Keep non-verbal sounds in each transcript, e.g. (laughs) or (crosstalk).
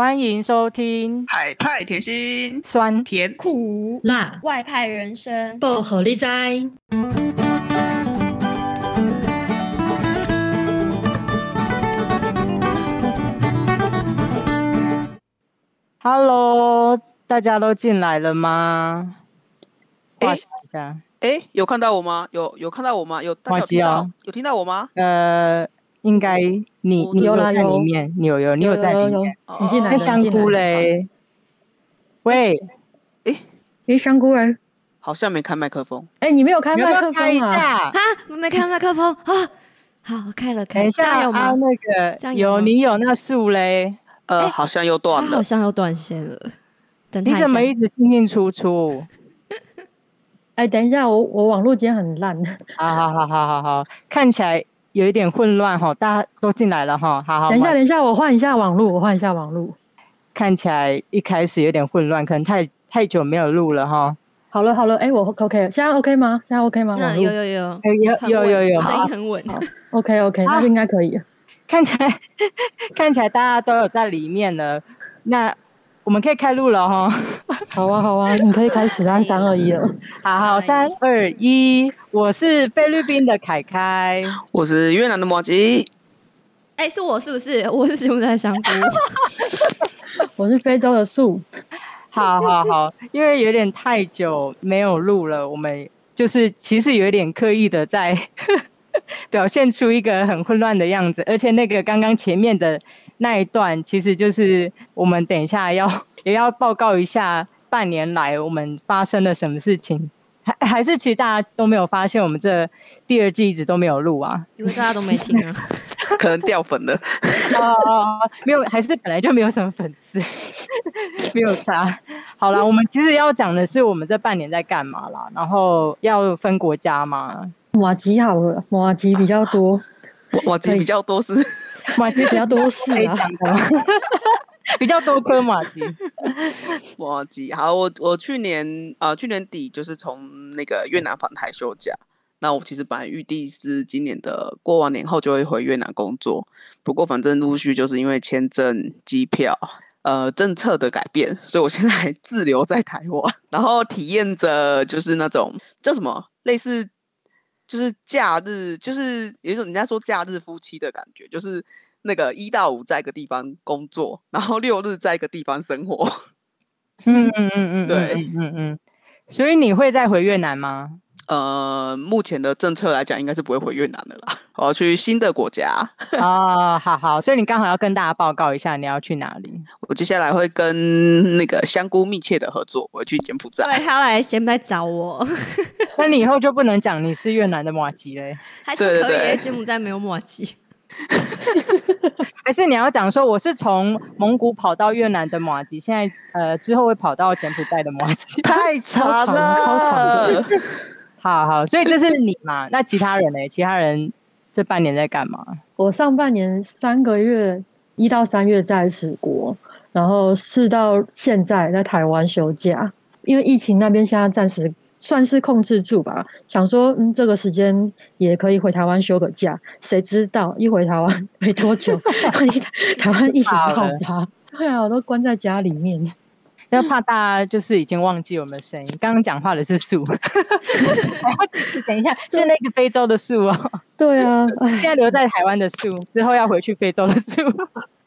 欢迎收听海派甜心，酸甜苦辣外派人生，薄荷理哉。Hello，大家都进来了吗？画一下。哎，有看到我吗？有有看到我吗？有大家有听到？哦、有听到我吗？呃。应该你你有在里面，你有有你有在里面，你进来香菇嘞？喂，诶诶，香菇人好像没开麦克风。哎，你没有开麦克风一下啊？我没开麦克风啊？好，开了，开了。等一下有吗？那个有你有那树嘞？呃，好像又断了，好像又断线了。等你怎么一直进进出出？(laughs) 哎，等一下，我我网络今天很烂。好好好好好好，看起来。有一点混乱哈，大家都进来了哈，好好。等一下，等一下，我换一下网络，我换一下网络。看起来一开始有点混乱，可能太太久没有录了哈。好了好了，哎，我 OK，现在 OK 吗？现在 OK 吗？嗯，有有有，有有有有，声音很稳。OK OK，那就应该可以。看起来 (laughs) 看起来大家都有在里面了，那。我们可以开录了哈，好啊好啊，你可以开始按三二一了。好好，三二一，我是菲律宾的凯凯，我是越南的莫吉。哎、欸，是我是不是？我是柬埔寨香菇，(laughs) 我是非洲的树。好好好，因为有点太久没有录了，我们就是其实有一点刻意的在 (laughs) 表现出一个很混乱的样子，而且那个刚刚前面的。那一段其实就是我们等一下要也要报告一下半年来我们发生了什么事情，还还是其实大家都没有发现我们这第二季一直都没有录啊？因为大家都没听啊，(laughs) 可能掉粉了。哦哦哦，没有，还是本来就没有什么粉丝，(laughs) 没有差。好了，我们其实要讲的是我们这半年在干嘛啦，然后要分国家嘛。瓦吉好了，瓦吉比较多，瓦吉比较多是。麻吉比较多事啊，(laughs) 比较多颗马吉。马吉好，我我去年啊、呃、去年底就是从那个越南返台休假，那我其实本来预定是今年的过完年后就会回越南工作，不过反正陆续就是因为签证、机票呃政策的改变，所以我现在还滞留在台湾，然后体验着就是那种叫什么类似。就是假日，就是有一种人家说假日夫妻的感觉，就是那个一到五在一个地方工作，然后六日在一个地方生活。嗯嗯嗯嗯，对，嗯嗯嗯。所以你会再回越南吗？呃，目前的政策来讲，应该是不会回越南的啦。我要去新的国家。(laughs) 哦，好好，所以你刚好要跟大家报告一下，你要去哪里？我接下来会跟那个香菇密切的合作，我要去柬埔寨。对，他来柬埔寨找我。(laughs) 那你以后就不能讲你是越南的马吉嘞？(laughs) 还是可以？柬埔寨没有马吉。还是你要讲说我是从蒙古跑到越南的马吉，现在呃之后会跑到柬埔寨的马吉？太长了，超长的。好好，所以这是你嘛？(laughs) 那其他人呢？其他人这半年在干嘛？我上半年三个月，一到三月在史国，然后四到现在在台湾休假。因为疫情那边现在暂时算是控制住吧，想说嗯这个时间也可以回台湾休个假。谁知道一回台湾 (laughs) 没多久，(laughs) 台湾疫情爆发，对啊，我都关在家里面。要怕大家就是已经忘记我们的声音，刚刚讲话的是树，(laughs) 等一下是那个非洲的树哦。对啊，现在留在台湾的树，之后要回去非洲的树。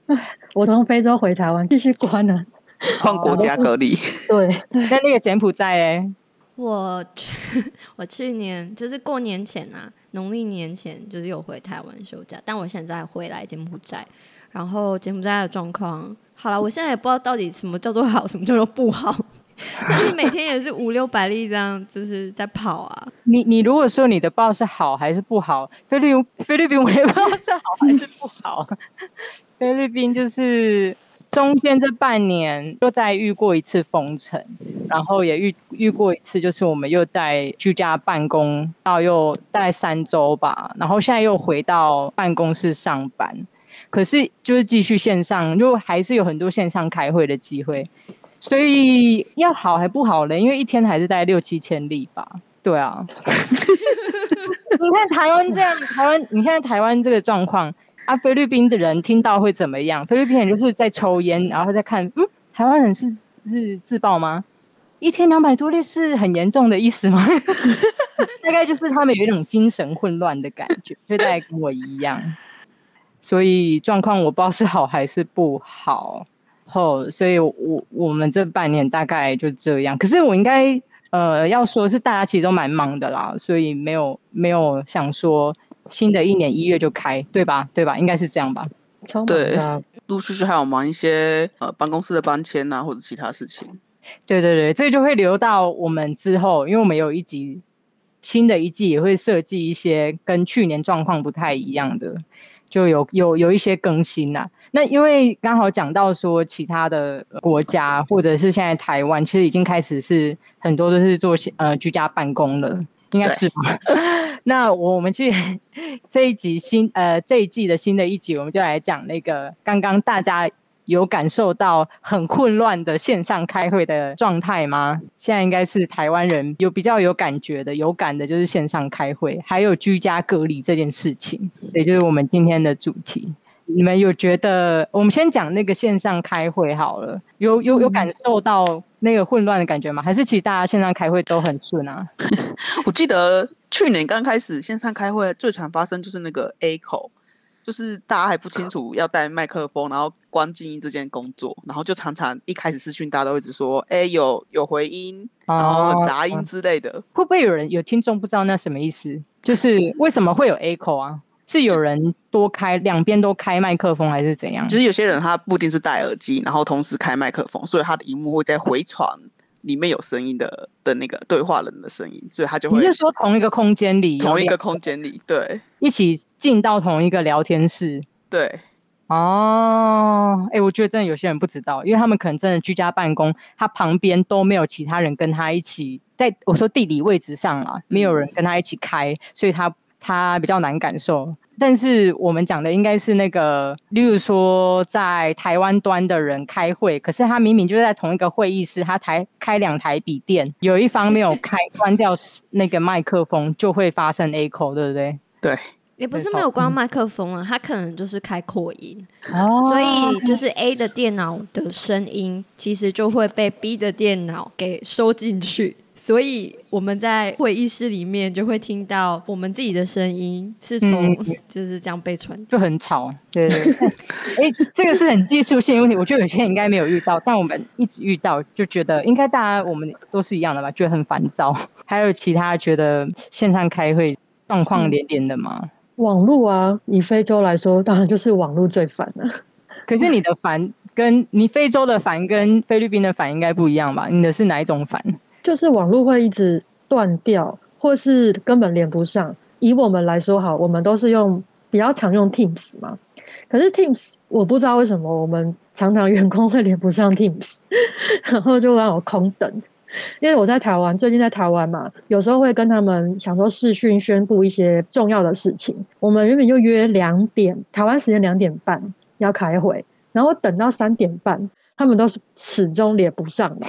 (laughs) 我从非洲回台湾继续关呢，(laughs) 换国家隔离。对，那那个柬埔寨哎，我去我去年就是过年前啊，农历年前就是有回台湾休假，但我现在回来柬埔寨。然后柬埔寨的状况，好了，我现在也不知道到底什么叫做好，什么叫做不好。(laughs) 但是每天也是五六百例这样，就是在跑啊。你你如果说你的报是好还是不好？菲律宾菲律宾我也不知道是好还是不好。(laughs) 菲律宾就是中间这半年又再遇过一次封城，然后也遇遇过一次，就是我们又在居家办公到又大概三周吧，然后现在又回到办公室上班。可是就是继续线上，就还是有很多线上开会的机会，所以要好还不好嘞？因为一天还是大概六七千例吧。对啊，(laughs) 你看台湾这样，台湾你看台湾这个状况，啊，菲律宾的人听到会怎么样？菲律宾人就是在抽烟，然后在看，嗯，台湾人是是自爆吗？一天两百多例是很严重的意思吗？(laughs) 大概就是他们有一种精神混乱的感觉，就大概跟我一样。所以状况我不知道是好还是不好。后，所以我我们这半年大概就这样。可是我应该呃要说是大家其实都蛮忙的啦，所以没有没有想说。新的一年一月就开，对吧？对吧？应该是这样吧。对，陆陆续续还有忙一些呃办公室的搬迁啊，或者其他事情。对对对，这就会留到我们之后，因为我们有一集新的一季也会设计一些跟去年状况不太一样的，就有有有一些更新呐、啊。那因为刚好讲到说其他的国家或者是现在台湾，其实已经开始是很多都是做呃居家办公了。应该是吧。(laughs) 那我们去 (laughs) 这一集新呃这一季的新的一集，我们就来讲那个刚刚大家有感受到很混乱的线上开会的状态吗？现在应该是台湾人有比较有感觉的、有感的，就是线上开会，还有居家隔离这件事情，也就是我们今天的主题。你们有觉得？我们先讲那个线上开会好了。有有有感受到那个混乱的感觉吗？还是其实大家线上开会都很顺啊？(laughs) 我记得去年刚开始线上开会最常发生就是那个 echo，就是大家还不清楚要带麦克风，然后关静音这件工作，然后就常常一开始视讯大家都一直说，哎、欸，有有回音，然后杂音之类的。哦、会不会有人有听众不知道那什么意思？就是为什么会有 echo 啊？是有人多开两边都开麦克风，还是怎样？其实有些人他不一定是戴耳机，然后同时开麦克风，所以他的荧幕会在回传里面有声音的的那个对话人的声音，所以他就会。你是说同一个空间里？同一个空间里，对，一起进到同一个聊天室。对。哦，哎，我觉得真的有些人不知道，因为他们可能真的居家办公，他旁边都没有其他人跟他一起，在我说地理位置上啊，没有人跟他一起开，所以他。他比较难感受，但是我们讲的应该是那个，例如说在台湾端的人开会，可是他明明就在同一个会议室，他台开两台笔电，有一方没有开关掉那个麦克风，就会发生 echo，对不对？对，也不是没有关麦克风啊，他可能就是开扩音，哦，所以就是 A 的电脑的声音，其实就会被 B 的电脑给收进去。所以我们在会议室里面就会听到我们自己的声音是从就是这样被传，就很吵。对对对，(laughs) 哎、欸，这个是很技术性的问题，我觉得有些人应该没有遇到，但我们一直遇到，就觉得应该大家我们都是一样的吧，觉得很烦躁。(laughs) 还有其他觉得线上开会状况连连的吗？网络啊，以非洲来说，当然就是网络最烦了。可是你的烦跟你非洲的烦跟菲律宾的烦应该不一样吧？你的是哪一种烦？就是网络会一直断掉，或是根本连不上。以我们来说，好，我们都是用比较常用 Teams 嘛。可是 Teams 我不知道为什么我们常常员工会连不上 Teams，(laughs) 然后就让我空等。因为我在台湾，最近在台湾嘛，有时候会跟他们想说视讯宣布一些重要的事情。我们原本就约两点，台湾时间两点半要开会，然后等到三点半，他们都是始终连不上来。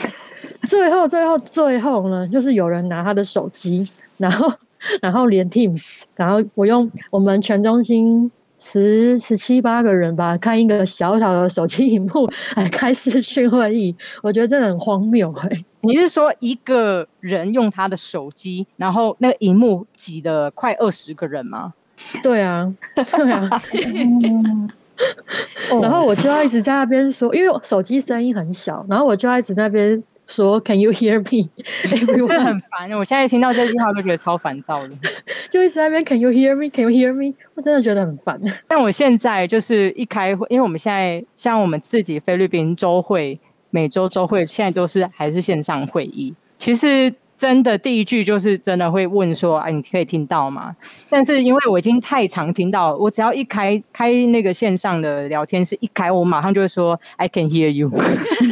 (laughs) 最后，最后，最后呢，就是有人拿他的手机，然后，(laughs) 然后连 Teams，然后我用我们全中心十十七八个人吧，看一个小小的手机屏幕来开视讯会议，我觉得真的很荒谬哎、欸。你是说一个人用他的手机，然后那个荧幕挤了快二十个人吗？对啊，对啊。(laughs) 然后我就要一直在那边说，因为手机声音很小，然后我就要一直在那边。说 Can you hear me？(laughs) 很烦，我现在听到这句话都觉得超烦躁的。(laughs) 就一直在那边 Can you hear me？Can you hear me？我真的觉得很烦。但我现在就是一开会，因为我们现在像我们自己菲律宾周会，每周周会现在都是还是线上会议。其实。真的第一句就是真的会问说，哎、啊，你可以听到吗？但是因为我已经太常听到，我只要一开开那个线上的聊天室一开，我马上就会说 I can hear you，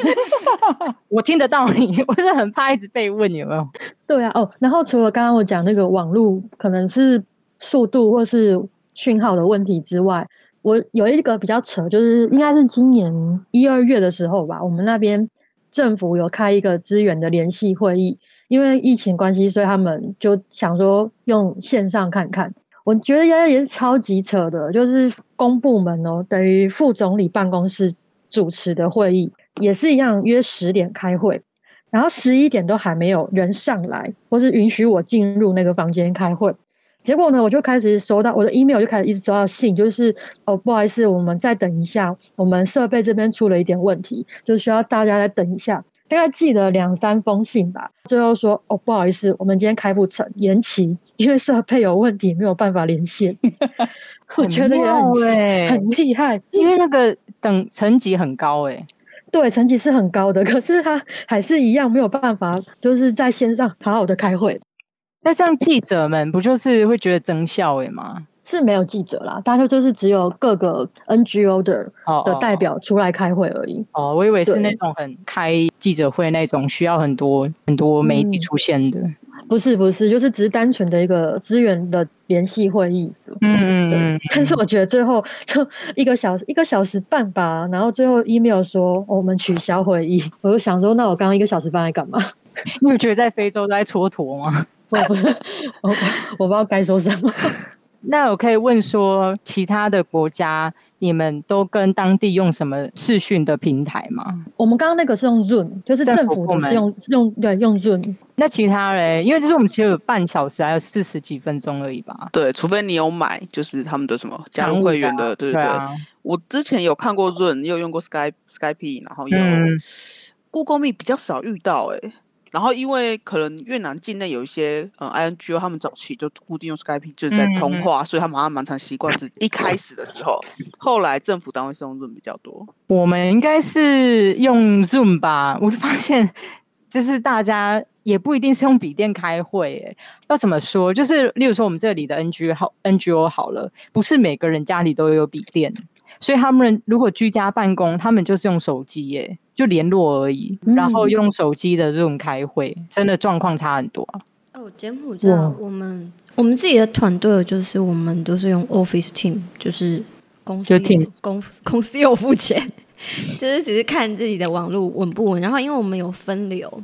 (laughs) (laughs) 我听得到你，我是很怕一直被问有没有？对啊，哦，然后除了刚刚我讲那个网络可能是速度或是讯号的问题之外，我有一个比较扯，就是应该是今年一二月的时候吧，我们那边政府有开一个资源的联系会议。因为疫情关系，所以他们就想说用线上看看。我觉得也也是超级扯的，就是公部门哦，等于副总理办公室主持的会议也是一样，约十点开会，然后十一点都还没有人上来，或是允许我进入那个房间开会。结果呢，我就开始收到我的 email，就开始一直收到信，就是哦，不好意思，我们再等一下，我们设备这边出了一点问题，就需要大家再等一下。大概寄了两三封信吧，最后说哦，不好意思，我们今天开不成，延期，因为设备有问题，没有办法连线。(laughs) 我觉得也很很厉害，因为那个等层级很高哎，对，层级是很高的，可是他还是一样没有办法，就是在线上好好的开会。那这样记者们不就是会觉得增效诶吗？是没有记者啦，大家就是只有各个 NGO 的的代表出来开会而已。哦，我以为是那种很开记者会那种需要很多很多媒体出现的。嗯、不是不是，就是只是单纯的一个资源的联系会议。嗯嗯嗯。(laughs) 但是我觉得最后就一个小时一个小时半吧，然后最后 email 说我们取消会议，我就想说，那我刚刚一个小时半在干嘛？(laughs) 你有觉得在非洲在蹉跎吗？我不是，我我不知道该说什么。那我可以问说，其他的国家你们都跟当地用什么视讯的平台吗？我们刚刚那个是用 Zoom，就是政府的是用用对用 Zoom。那其他嘞？因为就是我们其实有半小时还有四十几分钟而已吧。对，除非你有买，就是他们的什么加入会员的，啊、对对对。啊、我之前有看过 Zoom，也有用过 Skype Skype，然后有 Google Meet 比较少遇到哎、欸。然后，因为可能越南境内有一些呃 INGO，他们早期就固定用 Skype，就是在通话，嗯、所以他们好像蛮常习惯。是一开始的时候，后来政府单位是用 Zoom 比较多。我们应该是用 Zoom 吧？我就发现，就是大家也不一定是用笔电开会。诶，要怎么说？就是例如说，我们这里的 NGO 好，NGO 好了，不是每个人家里都有笔电。所以他们如果居家办公，他们就是用手机耶，就联络而已，嗯、然后用手机的这种开会，真的状况差很多啊。哦，柬埔寨，我们我们自己的团队就是我们都是用 Office Team，就是公司公公司有付钱，(laughs) 就是只是看自己的网络稳不稳。然后因为我们有分流，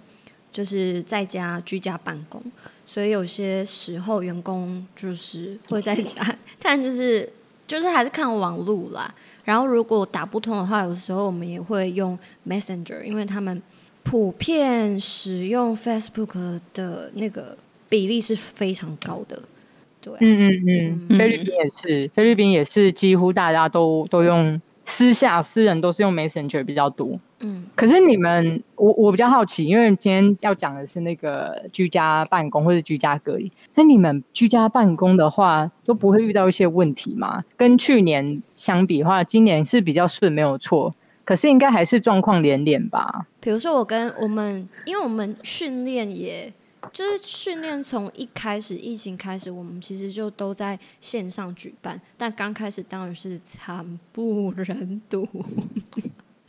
就是在家居家办公，所以有些时候员工就是会在家，(laughs) 但就是就是还是看网络啦。然后如果打不通的话，有时候我们也会用 Messenger，因为他们普遍使用 Facebook 的那个比例是非常高的。对，嗯嗯嗯，菲律宾也是，菲律宾也是几乎大家都都用。私下私人都是用 Messenger 比较多，嗯，可是你们我我比较好奇，因为今天要讲的是那个居家办公或者居家隔离，那你们居家办公的话都不会遇到一些问题吗？跟去年相比的话，今年是比较顺，没有错，可是应该还是状况连连吧？比如说我跟我们，因为我们训练也。就是训练从一开始疫情开始，我们其实就都在线上举办，但刚开始当然是惨不忍睹。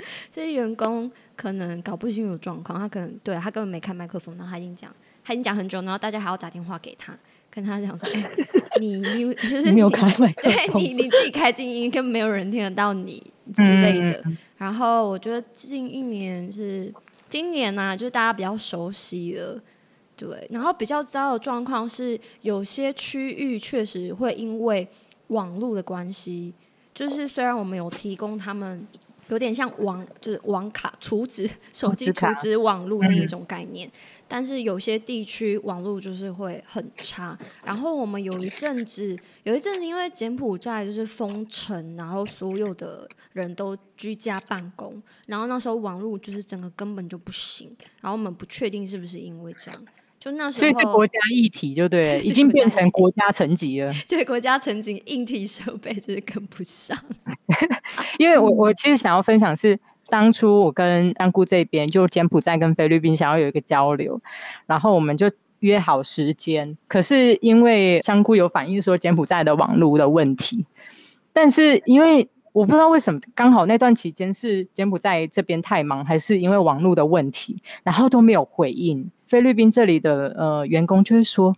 (laughs) 这些员工可能搞不清楚状况，他可能对他根本没开麦克风，然后他已经讲，他已经讲很久，然后大家还要打电话给他，跟他讲说：“哎、欸，你你就是你没有开麦克风，对你你自己开静音，根本没有人听得到你 (laughs) 之类的。嗯”然后我觉得近一年是今年呢、啊，就是大家比较熟悉了。对，然后比较糟的状况是，有些区域确实会因为网络的关系，就是虽然我们有提供他们有点像网，就是网卡储值、手机储值网络那一种概念，嗯、但是有些地区网络就是会很差。然后我们有一阵子，有一阵子因为柬埔寨就是封城，然后所有的人都居家办公，然后那时候网络就是整个根本就不行。然后我们不确定是不是因为这样。就那时候，所以是国家议题，就对，(laughs) 已经变成国家层级了。对，国家层级硬体设备就是跟不上。(laughs) 因为我我其实想要分享是，当初我跟香菇这边就柬埔寨跟菲律宾想要有一个交流，然后我们就约好时间，可是因为香菇有反映说柬埔寨的网络的问题，但是因为。我不知道为什么刚好那段期间是柬埔寨这边太忙，还是因为网络的问题，然后都没有回应。菲律宾这里的呃员工就会说，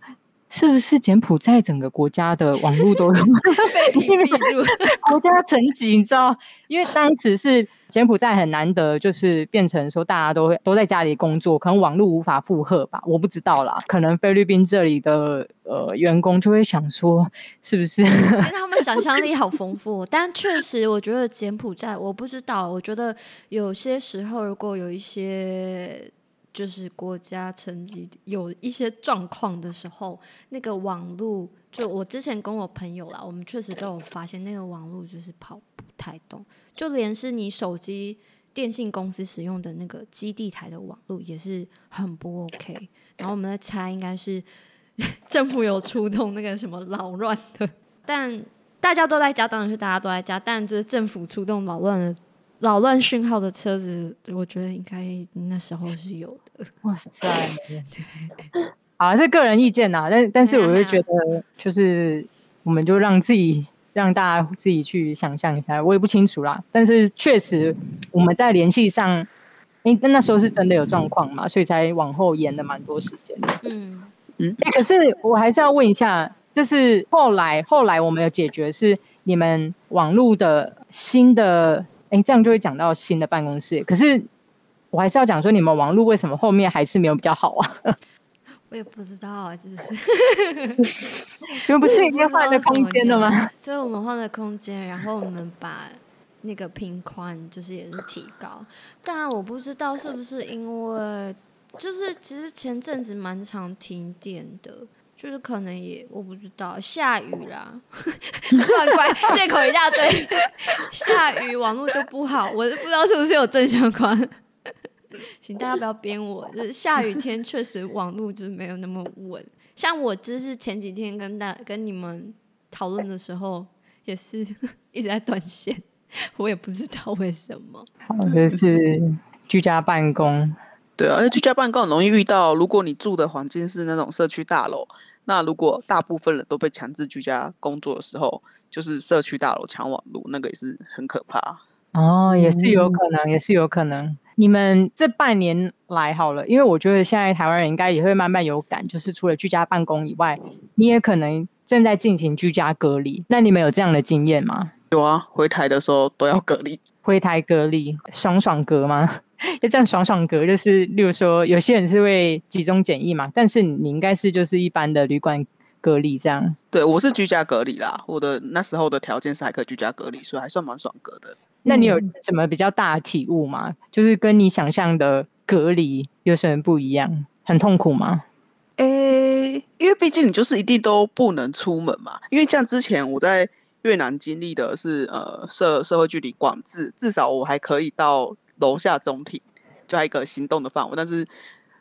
是不是柬埔寨整个国家的网络都 (laughs) 被 (laughs) 屏蔽住？国家层级你知道？因为当时是柬埔寨很难得，就是变成说大家都会都在家里工作，可能网络无法负荷吧，我不知道啦。可能菲律宾这里的呃员工就会想说，是不是？他们想象力好丰富，但确实我觉得柬埔寨，我不知道，我觉得有些时候如果有一些。就是国家层级有一些状况的时候，那个网络，就我之前跟我朋友啦，我们确实都有发现那个网络就是跑不太动，就连是你手机电信公司使用的那个基地台的网络也是很不 OK。然后我们在猜，应该是 (laughs) 政府有出动那个什么扰乱的，但大家都在家，当然是大家都在家，但就是政府出动扰乱了。扰乱讯号的车子，我觉得应该那时候是有的。哇塞！(laughs) 好，是个人意见呐，但但是我就觉得，就是我们就让自己让大家自己去想象一下，我也不清楚啦。但是确实我们在联系上，因为那时候是真的有状况嘛，所以才往后延了蛮多时间的。嗯嗯。哎，可是我还是要问一下，就是后来后来我们有解决是你们网络的新的。哎，这样就会讲到新的办公室。可是我还是要讲说，你们网络为什么后面还是没有比较好啊？(laughs) 我也不知道啊，就是 (laughs) 你们不是已经换了空间了吗？(laughs) 就是我们换了空间，然后我们把那个频宽就是也是提高。但我不知道是不是因为，就是其实前阵子蛮常停电的。就是可能也我不知道，下雨啦，(laughs) 乱怪借口一大堆，(laughs) 下雨网络就不好，我不知道是不是有正相关，(laughs) 请大家不要编我，就是下雨天确实网络就是没有那么稳，像我就是前几天跟大跟你们讨论的时候，也是一直在断线，我也不知道为什么。好，就是居家办公，对啊，而且居家办公很容易遇到，如果你住的环境是那种社区大楼。那如果大部分人都被强制居家工作的时候，就是社区大楼抢网络，那个也是很可怕。哦，也是有可能，也是有可能。你们这半年来好了，因为我觉得现在台湾人应该也会慢慢有感，就是除了居家办公以外，你也可能正在进行居家隔离。那你们有这样的经验吗？有啊，回台的时候都要隔离。回台隔离，爽爽隔吗？就这样爽爽隔，就是例如说，有些人是会集中检疫嘛，但是你应该是就是一般的旅馆隔离这样。对，我是居家隔离啦，我的那时候的条件是还可以居家隔离，所以还算蛮爽隔的。那你有什么比较大的体悟吗？嗯、就是跟你想象的隔离有什么不一样？很痛苦吗？诶、欸，因为毕竟你就是一定都不能出门嘛，因为像之前我在越南经历的是呃社社会距离管制，至少我还可以到。楼下中庭就还一个行动的范围，但是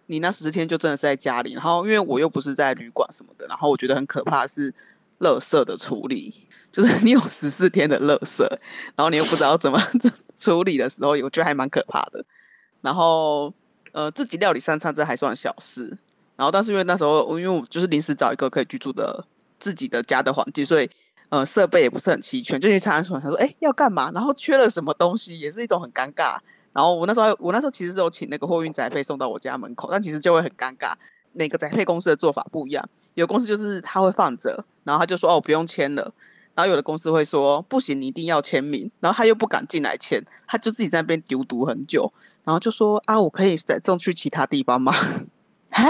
你那十四天就真的是在家里，然后因为我又不是在旅馆什么的，然后我觉得很可怕是垃圾的处理，就是你有十四天的垃圾，然后你又不知道怎么 (laughs) 处理的时候，我觉得还蛮可怕的。然后呃自己料理三餐这还算小事，然后但是因为那时候因为我就是临时找一个可以居住的自己的家的环境，所以。呃，设备也不是很齐全，就去查询，他说，哎、要干嘛？然后缺了什么东西，也是一种很尴尬。然后我那时候，我那时候其实是有请那个货运宅配送到我家门口，但其实就会很尴尬。每个宅配公司的做法不一样，有公司就是他会放着，然后他就说，哦，不用签了。然后有的公司会说，不行，你一定要签名。然后他又不敢进来签，他就自己在那边丢毒很久，然后就说，啊，我可以再送去其他地方吗？啊，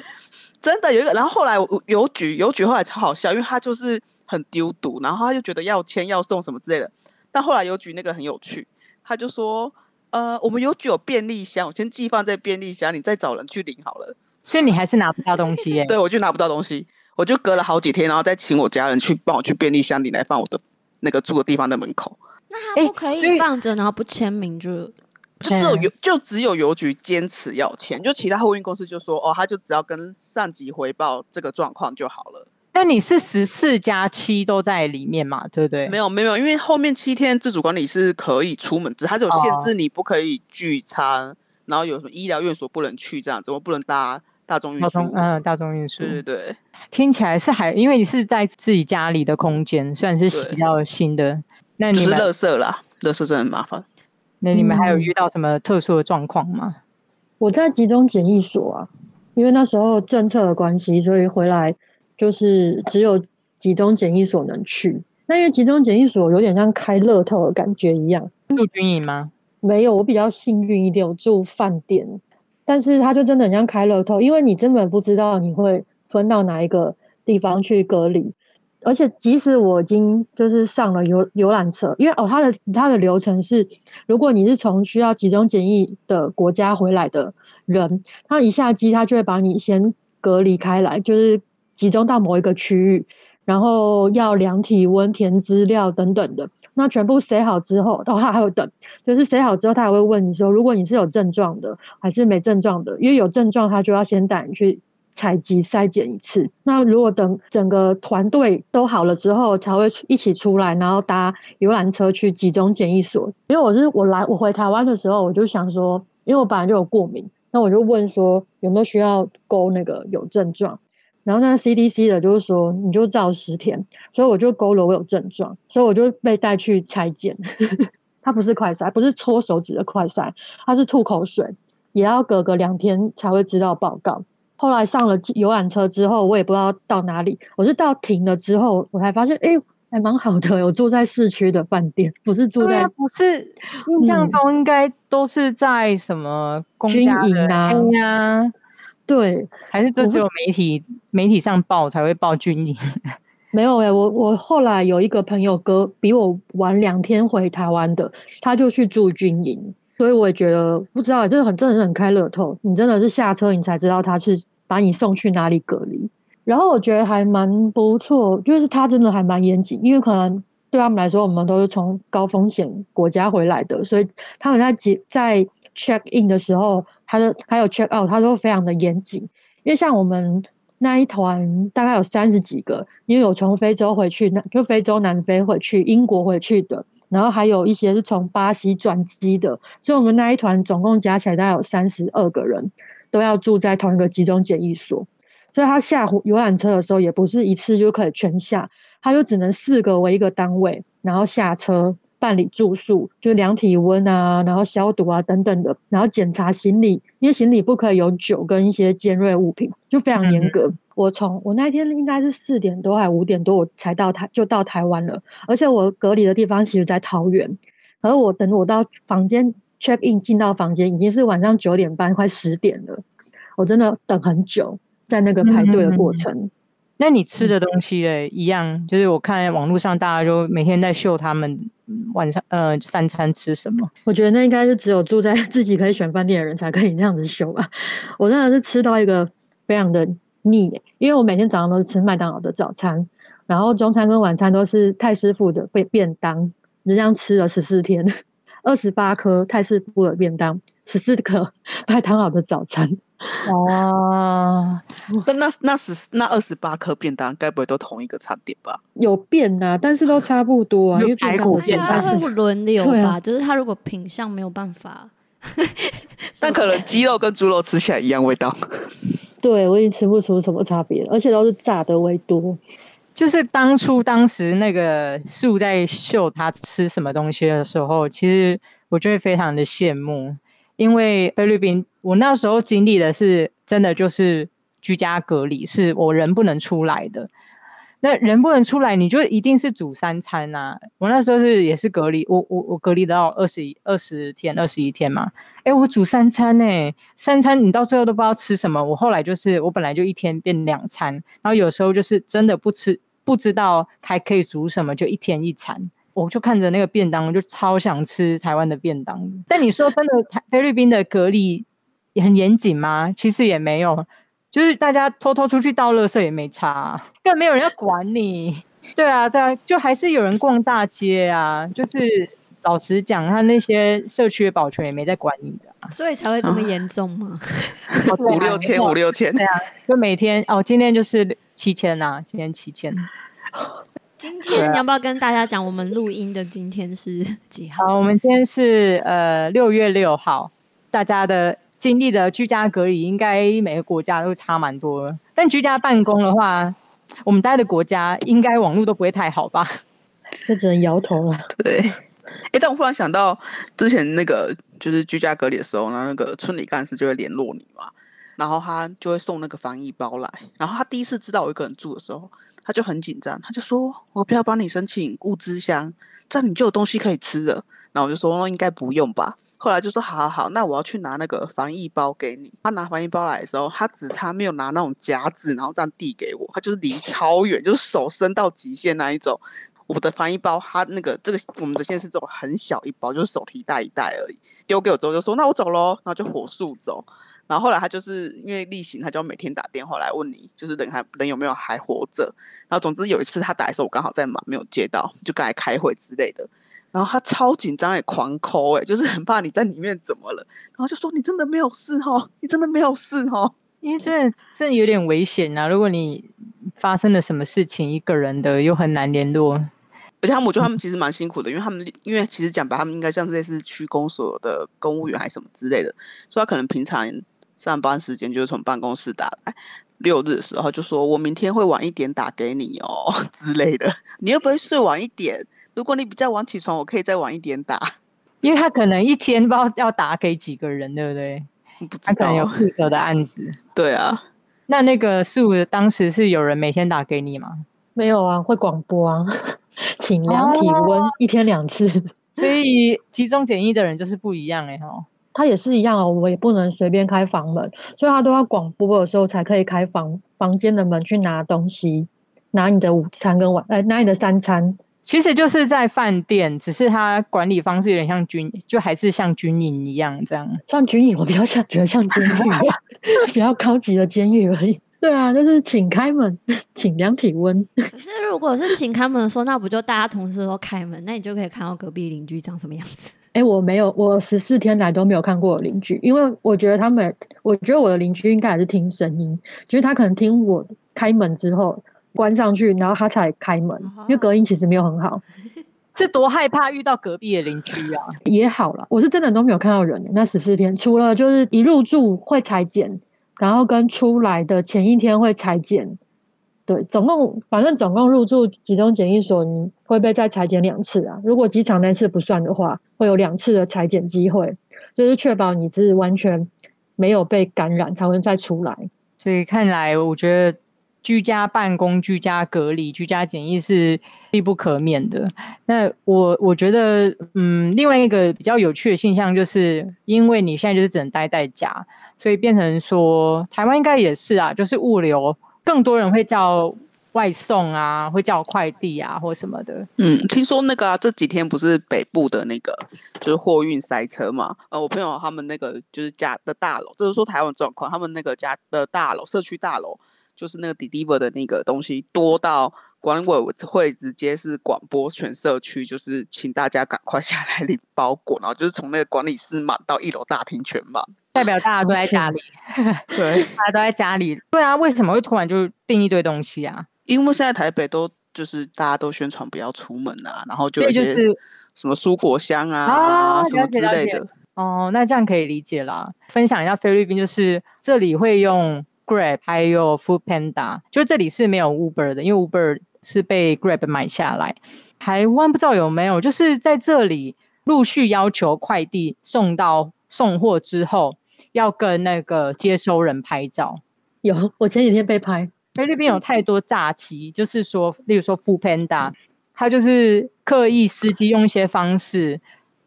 (laughs) 真的有一个。然后后来邮局，邮局后来超好笑，因为他就是。很丢毒，然后他就觉得要签要送什么之类的，但后来邮局那个很有趣，他就说，呃，我们邮局有便利箱，我先寄放在便利箱，你再找人去领好了。所以你还是拿不到东西耶？对，我就拿不到东西，我就隔了好几天，然后再请我家人去帮我去便利箱里来放我的那个住的地方的门口。那他不可以放着然后不签名就？就只有邮就只有邮局坚持要签，就其他货运公司就说，哦，他就只要跟上级回报这个状况就好了。那你是十四加七都在里面嘛？对不对？没有没有，因为后面七天自主管理是可以出门，只是它有限制，你不可以聚餐，哦、然后有什么医疗院所不能去，这样怎么不能搭大众运输？嗯，大众运输。对对对，听起来是还因为你是在自己家里的空间，虽然是比较新的。那你们是乐色啦，乐色真的很麻烦。那你们还有遇到什么特殊的状况吗？嗯、我在集中检疫所啊，因为那时候政策的关系，所以回来。就是只有集中检疫所能去。那因为集中检疫所有点像开乐透的感觉一样。住军营吗？没有，我比较幸运一点，我住饭店。但是它就真的很像开乐透，因为你根本不知道你会分到哪一个地方去隔离。而且即使我已经就是上了游游览车，因为哦，它的它的流程是，如果你是从需要集中检疫的国家回来的人，他一下机，他就会把你先隔离开来，就是集中到某一个区域，然后要量体温、填资料等等的。那全部写好之后，然后他还有等，就是写好之后，他还会问你说，如果你是有症状的，还是没症状的？因为有症状，他就要先带你去。采集筛检一次，那如果等整个团队都好了之后，才会一起出来，然后搭游览车去集中检疫所。因为我是我来我回台湾的时候，我就想说，因为我本来就有过敏，那我就问说有没有需要勾那个有症状，然后那 CDC 的就是说你就照十天，所以我就勾了我有症状，所以我就被带去拆检。(laughs) 它不是快筛，不是搓手指的快筛，它是吐口水，也要隔个两天才会知道报告。后来上了游览车之后，我也不知道到哪里。我是到停了之后，我才发现，哎、欸，还蛮好的。我住在市区的饭店，不是住在，不是印象中应该都是在什么军营啊？对还是这只有媒体媒体上报才会报军营？(laughs) 没有哎、欸，我我后来有一个朋友哥比我晚两天回台湾的，他就去住军营。所以我也觉得不知道，这个很真的是很开乐透。你真的是下车你才知道他是把你送去哪里隔离。然后我觉得还蛮不错，就是他真的还蛮严谨，因为可能对他们来说，我们都是从高风险国家回来的，所以他们在在 check in 的时候，他的还有 check out，他都非常的严谨。因为像我们那一团大概有三十几个，因为有从非洲回去，那就非洲南非回去，英国回去的。然后还有一些是从巴西转机的，所以我们那一团总共加起来大概有三十二个人，都要住在同一个集中检疫所。所以他下游览车的时候，也不是一次就可以全下，他就只能四个为一个单位，然后下车办理住宿，就量体温啊，然后消毒啊等等的，然后检查行李，因为行李不可以有酒跟一些尖锐物品，就非常严格。嗯我从我那天应该是四点多还是五点多，我才到台就到台湾了。而且我隔离的地方其实在桃园，而我等我到房间 check in 进到房间已经是晚上九点半快十点了，我真的等很久在那个排队的过程。嗯、那你吃的东西嘞、嗯、一样，就是我看网络上大家就每天在秀他们晚上呃三餐吃什么。我觉得那应该是只有住在 (laughs) 自己可以选饭店的人才可以这样子秀吧。我真的是吃到一个非常的。腻，因为我每天早上都是吃麦当劳的早餐，然后中餐跟晚餐都是泰师傅的便便当，就这样吃了十四天，二十八颗泰式布的便当，十四颗麦当劳的早餐。哇，那那那十那二十八颗便当，该不会都同一个餐点吧？有变啊，但是都差不多啊，因为排骨便当是轮流吧，啊、就是他如果品相没有办法，(laughs) 但可能鸡肉跟猪肉吃起来一样味道。对，我已经吃不出什么差别，而且都是炸的为多。就是当初当时那个树在秀他吃什么东西的时候，其实我就会非常的羡慕，因为菲律宾我那时候经历的是真的就是居家隔离，是我人不能出来的。那人不能出来，你就一定是煮三餐呐、我那时候是也是隔离，我我我隔离到二十一二十天二十一天嘛。哎，我煮三餐呢、三餐你到最后都不知道吃什么。我后来就是我本来就一天变两餐，然后有时候就是真的不吃，不知道还可以煮什么，就一天一餐。我就看着那个便当，我就超想吃台湾的便当。但你说真的，菲律宾的隔离也很严谨吗？其实也没有。就是大家偷偷出去倒垃圾也没差，更，没有人要管你。对啊，对啊，就还是有人逛大街啊。就是老实讲，他那些社区的保全也没在管你的，啊，所以才会这么严重吗？(laughs) 五六千，五六千。对啊，就每天哦，今天就是七千呐，今天七千。今天你要不要跟大家讲，我们录音的今天是几号？好，我们今天是呃六月六号，大家的。经历的居家隔离，应该每个国家都差蛮多。但居家办公的话，我们待的国家应该网络都不会太好吧？那只能摇头了。对。哎、但我忽然想到，之前那个就是居家隔离的时候，然后那个村里干事就会联络你嘛。然后他就会送那个防疫包来。然后他第一次知道我一个人住的时候，他就很紧张，他就说：“我不要帮你申请物资箱，这样你就有东西可以吃了。”然后我就说：“那应该不用吧。”后来就说：“好好好，那我要去拿那个防疫包给你。”他拿防疫包来的时候，他只差没有拿那种夹子，然后这样递给我，他就是离超远，就是手伸到极限那一种。我的防疫包，他那个这个我们的现在是这种很小一包，就是手提袋一袋而已。丢给我之后就说：“那我走喽。”然后就火速走。然后后来他就是因为例行，他就要每天打电话来问你，就是人还人有没有还活着。然后总之有一次他打的时候，我刚好在忙，没有接到，就刚才开会之类的。然后他超紧张也狂抠哎，就是很怕你在里面怎么了。然后就说：“你真的没有事哦，你真的没有事哦。”因为这这有点危险啊！如果你发生了什么事情，一个人的又很难联络。而且他们，我觉得他们其实蛮辛苦的，因为他们，因为其实讲白，他们应该像这类似区公所的公务员还是什么之类的，所以他可能平常上班时间就是从办公室打来，六日的时候就说我明天会晚一点打给你哦 (laughs) 之类的，你又不会睡晚一点？如果你比较晚起床，我可以再晚一点打，因为他可能一天不知道要打给几个人，对不对？不知道，他可能有负责的案子。对啊，那那个树当时是有人每天打给你吗？没有啊，会广播啊。(laughs) 请量体温，哦、一天两次，(laughs) 所以集中检疫的人就是不一样哎哈。他也是一样哦，我也不能随便开房门，所以他都要广播的时候才可以开房房间的门去拿东西，拿你的午餐跟晚，哎，拿你的三餐。其实就是在饭店，只是他管理方式有点像军，就还是像军营一样这样。像军营，我比较像觉得像监狱，(laughs) 比较高级的监狱而已。对啊，就是请开门，(laughs) 请量体温。(laughs) 可是如果是请开门的时候，那不就大家同时都开门，那你就可以看到隔壁邻居长什么样子？哎、欸，我没有，我十四天来都没有看过我邻居，因为我觉得他们，我觉得我的邻居应该还是听声音，就是他可能听我开门之后关上去，然后他才开门，哦、因为隔音其实没有很好。(laughs) 是多害怕遇到隔壁的邻居啊？也好了，我是真的都没有看到人。那十四天，除了就是一入住会采检。然后跟出来的前一天会裁剪，对，总共反正总共入住集中检疫所，你会被再裁剪两次啊。如果机场那次不算的话，会有两次的裁剪机会，就是确保你是完全没有被感染才会再出来。所以看来，我觉得居家办公、居家隔离、居家检疫是必不可免的。那我我觉得，嗯，另外一个比较有趣的现象就是，因为你现在就是只能待在家。所以变成说，台湾应该也是啊，就是物流更多人会叫外送啊，会叫快递啊，或什么的。嗯，听说那个啊，这几天不是北部的那个就是货运塞车嘛？呃，我朋友他们那个就是家的大楼，就是说台湾状况，他们那个家的大楼，社区大楼，就是那个 deliver 的那个东西多到。管委会直接是广播全社区，就是请大家赶快下来领包裹，然后就是从那个管理室满到一楼大厅全满，代表大家都在家里，(laughs) 对，大家都在家里。对啊，为什么会突然就订一堆东西啊？因为现在台北都就是大家都宣传不要出门啊，然后就一些什么蔬果箱啊，啊什么之类的。哦，那这样可以理解啦。分享一下菲律宾，就是这里会用 Grab 还有 Food Panda，就这里是没有 Uber 的，因为 Uber。是被 Grab 买下来，台湾不知道有没有，就是在这里陆续要求快递送到送货之后，要跟那个接收人拍照。有，我前几天被拍。菲律宾有太多诈欺，就是说，例如说 Foodpanda，他就是刻意司机用一些方式，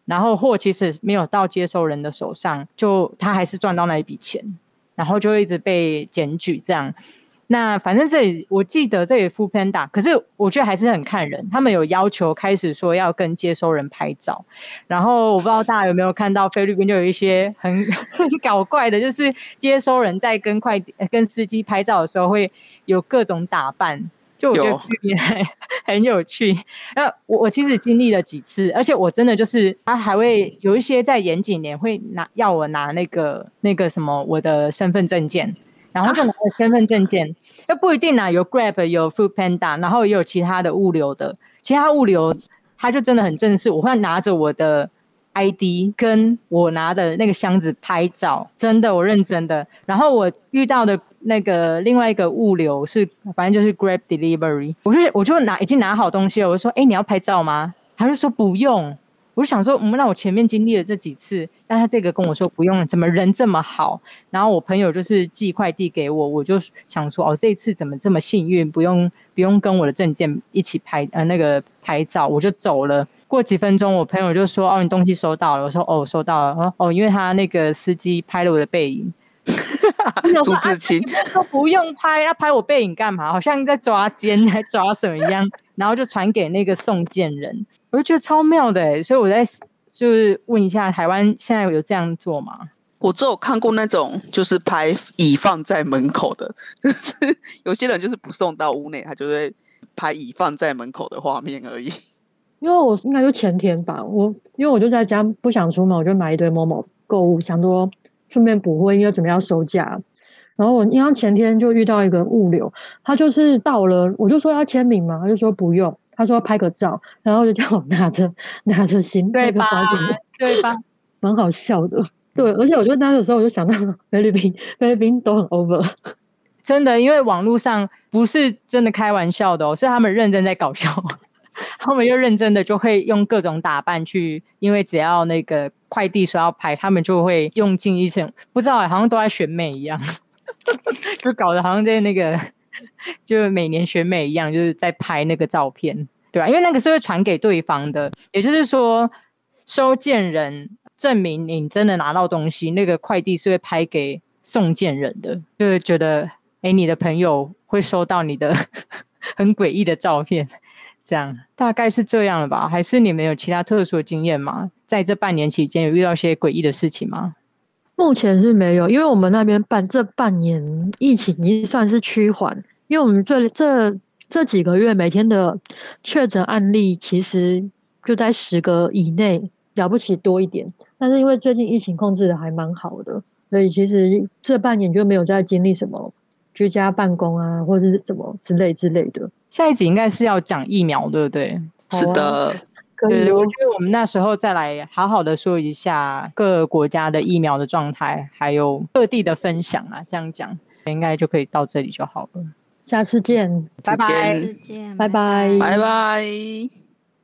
然后货其实没有到接收人的手上，就他还是赚到那一笔钱，然后就会一直被检举这样。那反正这里我记得这里 Full Panda，可是我觉得还是很看人。他们有要求开始说要跟接收人拍照，然后我不知道大家有没有看到菲律宾就有一些很 (laughs) 很搞怪的，就是接收人在跟快跟司机拍照的时候会有各种打扮，就我觉得很很有趣。那我我其实经历了几次，而且我真的就是他还会有一些在严谨点会拿要我拿那个那个什么我的身份证件。然后就拿了身份证件，那、啊、不一定啊，有 Grab 有 Foodpanda，然后也有其他的物流的，其他物流他就真的很正式，我会拿着我的 ID 跟我拿的那个箱子拍照，真的我认真的。然后我遇到的那个另外一个物流是，反正就是 Grab Delivery，我就我就拿已经拿好东西了，我就说，哎，你要拍照吗？他就说不用，我就想说，嗯，那我前面经历了这几次，但他这个跟我说不用，怎么人这么好？然后我朋友就是寄快递给我，我就想说，哦，这一次怎么这么幸运，不用不用跟我的证件一起拍呃那个拍照，我就走了。过几分钟，我朋友就说，哦，你东西收到了。我说，哦，收到了。哦，因为他那个司机拍了我的背影。朱自清说不用拍，(laughs) 要拍我背影干嘛？好像在抓奸还 (laughs) 抓什么一样。然后就传给那个送件人，我就觉得超妙的哎，所以我在就是问一下，台湾现在有这样做吗？我只有看过那种就是拍已放在门口的，(laughs) 就是有些人就是不送到屋内，他就会拍已放在门口的画面而已。因为我应该就前天吧，我因为我就在家不想出门，我就买一堆某某购物，想说顺便补货，因为准备要收假。然后我因为前天就遇到一个物流，他就是到了，我就说要签名嘛，他就说不用，他说拍个照，然后就叫我拿着拿着新对吧？对吧？(laughs) 蛮好笑的，对，而且我就那个时候我就想到菲律宾，菲律宾都很 over，真的，因为网络上不是真的开玩笑的哦，是他们认真在搞笑，他们又认真的就会用各种打扮去，因为只要那个快递说要拍，他们就会用尽一生，不知道好像都在选美一样。(laughs) 就搞得好像在那个，就每年选美一样，就是在拍那个照片，对吧？因为那个是会传给对方的，也就是说，收件人证明你真的拿到东西，那个快递是会拍给送件人的，就是觉得，哎，你的朋友会收到你的 (laughs) 很诡异的照片，这样大概是这样了吧？还是你们有其他特殊的经验吗？在这半年期间，有遇到些诡异的事情吗？目前是没有，因为我们那边半这半年疫情已经算是趋缓，因为我们这这这几个月每天的确诊案例其实就在十个以内，了不起多一点。但是因为最近疫情控制的还蛮好的，所以其实这半年就没有再经历什么居家办公啊，或者是怎么之类之类的。下一集应该是要讲疫苗，对不对？是的。对，我觉得我们那时候再来好好的说一下各国家的疫苗的状态，还有各地的分享啊，这样讲应该就可以到这里就好了。下次见，拜拜，再见，拜拜，拜拜。